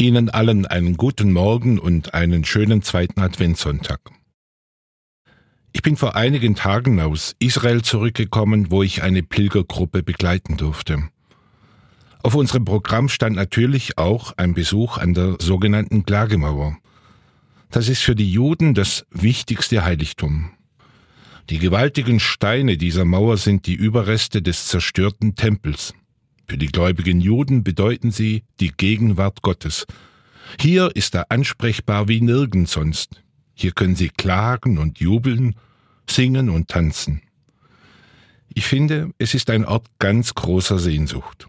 Ihnen allen einen guten Morgen und einen schönen zweiten Adventssonntag. Ich bin vor einigen Tagen aus Israel zurückgekommen, wo ich eine Pilgergruppe begleiten durfte. Auf unserem Programm stand natürlich auch ein Besuch an der sogenannten Klagemauer. Das ist für die Juden das wichtigste Heiligtum. Die gewaltigen Steine dieser Mauer sind die Überreste des zerstörten Tempels. Für die gläubigen Juden bedeuten sie die Gegenwart Gottes. Hier ist er ansprechbar wie nirgends sonst. Hier können sie klagen und jubeln, singen und tanzen. Ich finde, es ist ein Ort ganz großer Sehnsucht.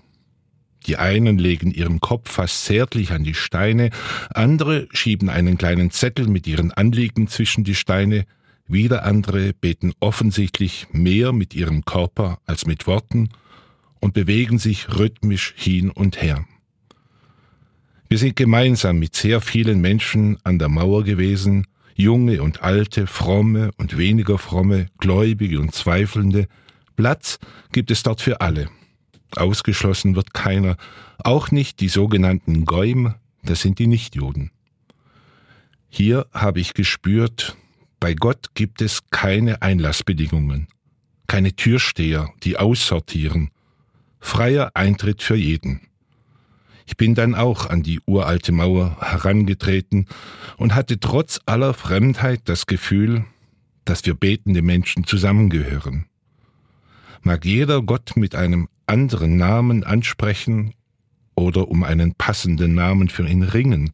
Die einen legen ihren Kopf fast zärtlich an die Steine, andere schieben einen kleinen Zettel mit ihren Anliegen zwischen die Steine, wieder andere beten offensichtlich mehr mit ihrem Körper als mit Worten und bewegen sich rhythmisch hin und her. Wir sind gemeinsam mit sehr vielen Menschen an der Mauer gewesen, junge und alte, fromme und weniger fromme, gläubige und zweifelnde. Platz gibt es dort für alle. Ausgeschlossen wird keiner, auch nicht die sogenannten Gäum, das sind die Nichtjuden. Hier habe ich gespürt, bei Gott gibt es keine Einlassbedingungen, keine Türsteher, die aussortieren, freier Eintritt für jeden. Ich bin dann auch an die uralte Mauer herangetreten und hatte trotz aller Fremdheit das Gefühl, dass wir betende Menschen zusammengehören. Mag jeder Gott mit einem anderen Namen ansprechen oder um einen passenden Namen für ihn ringen.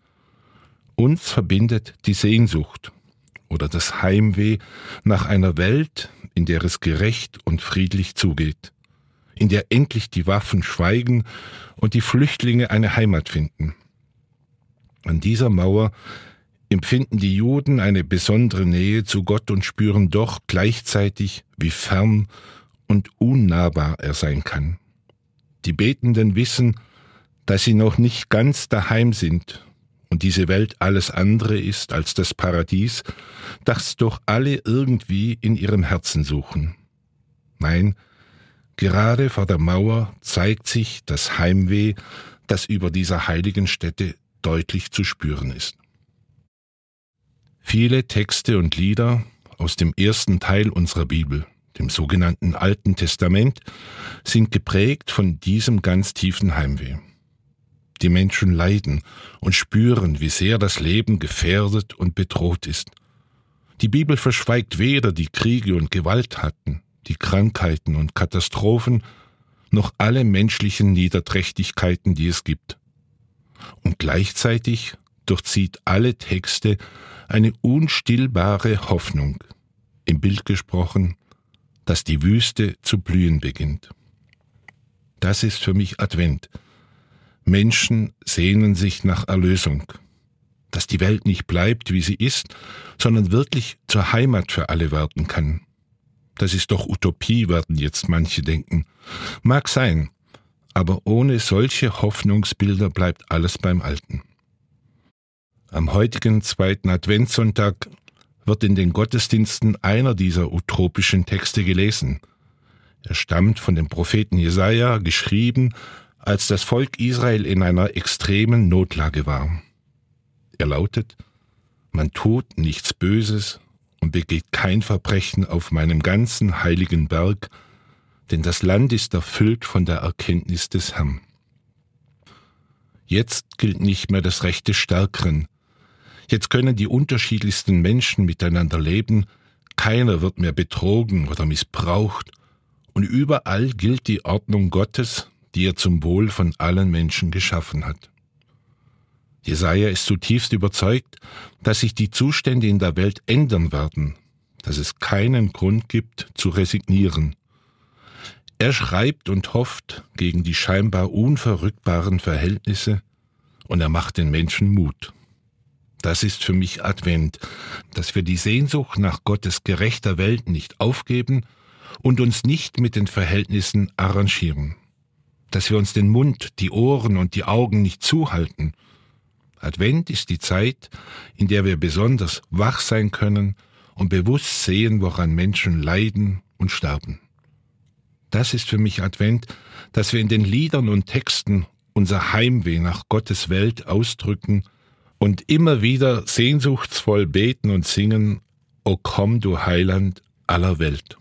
Uns verbindet die Sehnsucht oder das Heimweh nach einer Welt, in der es gerecht und friedlich zugeht in der endlich die Waffen schweigen und die Flüchtlinge eine Heimat finden. An dieser Mauer empfinden die Juden eine besondere Nähe zu Gott und spüren doch gleichzeitig, wie fern und unnahbar er sein kann. Die Betenden wissen, dass sie noch nicht ganz daheim sind und diese Welt alles andere ist als das Paradies, das doch alle irgendwie in ihrem Herzen suchen. Nein, Gerade vor der Mauer zeigt sich das Heimweh, das über dieser heiligen Stätte deutlich zu spüren ist. Viele Texte und Lieder aus dem ersten Teil unserer Bibel, dem sogenannten Alten Testament, sind geprägt von diesem ganz tiefen Heimweh. Die Menschen leiden und spüren, wie sehr das Leben gefährdet und bedroht ist. Die Bibel verschweigt weder die Kriege und Gewalttaten, die Krankheiten und Katastrophen, noch alle menschlichen Niederträchtigkeiten, die es gibt. Und gleichzeitig durchzieht alle Texte eine unstillbare Hoffnung, im Bild gesprochen, dass die Wüste zu blühen beginnt. Das ist für mich Advent. Menschen sehnen sich nach Erlösung, dass die Welt nicht bleibt, wie sie ist, sondern wirklich zur Heimat für alle werden kann. Das ist doch Utopie, werden jetzt manche denken. Mag sein, aber ohne solche Hoffnungsbilder bleibt alles beim Alten. Am heutigen zweiten Adventssonntag wird in den Gottesdiensten einer dieser utopischen Texte gelesen. Er stammt von dem Propheten Jesaja, geschrieben, als das Volk Israel in einer extremen Notlage war. Er lautet, man tut nichts Böses und begeht kein Verbrechen auf meinem ganzen heiligen Berg, denn das Land ist erfüllt von der Erkenntnis des Herrn. Jetzt gilt nicht mehr das Recht des Stärkeren. Jetzt können die unterschiedlichsten Menschen miteinander leben, keiner wird mehr betrogen oder missbraucht, und überall gilt die Ordnung Gottes, die er zum Wohl von allen Menschen geschaffen hat. Jesaja ist zutiefst überzeugt, dass sich die Zustände in der Welt ändern werden, dass es keinen Grund gibt zu resignieren. Er schreibt und hofft gegen die scheinbar unverrückbaren Verhältnisse und er macht den Menschen Mut. Das ist für mich Advent, dass wir die Sehnsucht nach Gottes gerechter Welt nicht aufgeben und uns nicht mit den Verhältnissen arrangieren, dass wir uns den Mund, die Ohren und die Augen nicht zuhalten Advent ist die Zeit, in der wir besonders wach sein können und bewusst sehen, woran Menschen leiden und sterben. Das ist für mich Advent, dass wir in den Liedern und Texten unser Heimweh nach Gottes Welt ausdrücken und immer wieder sehnsuchtsvoll beten und singen, O komm, du Heiland aller Welt.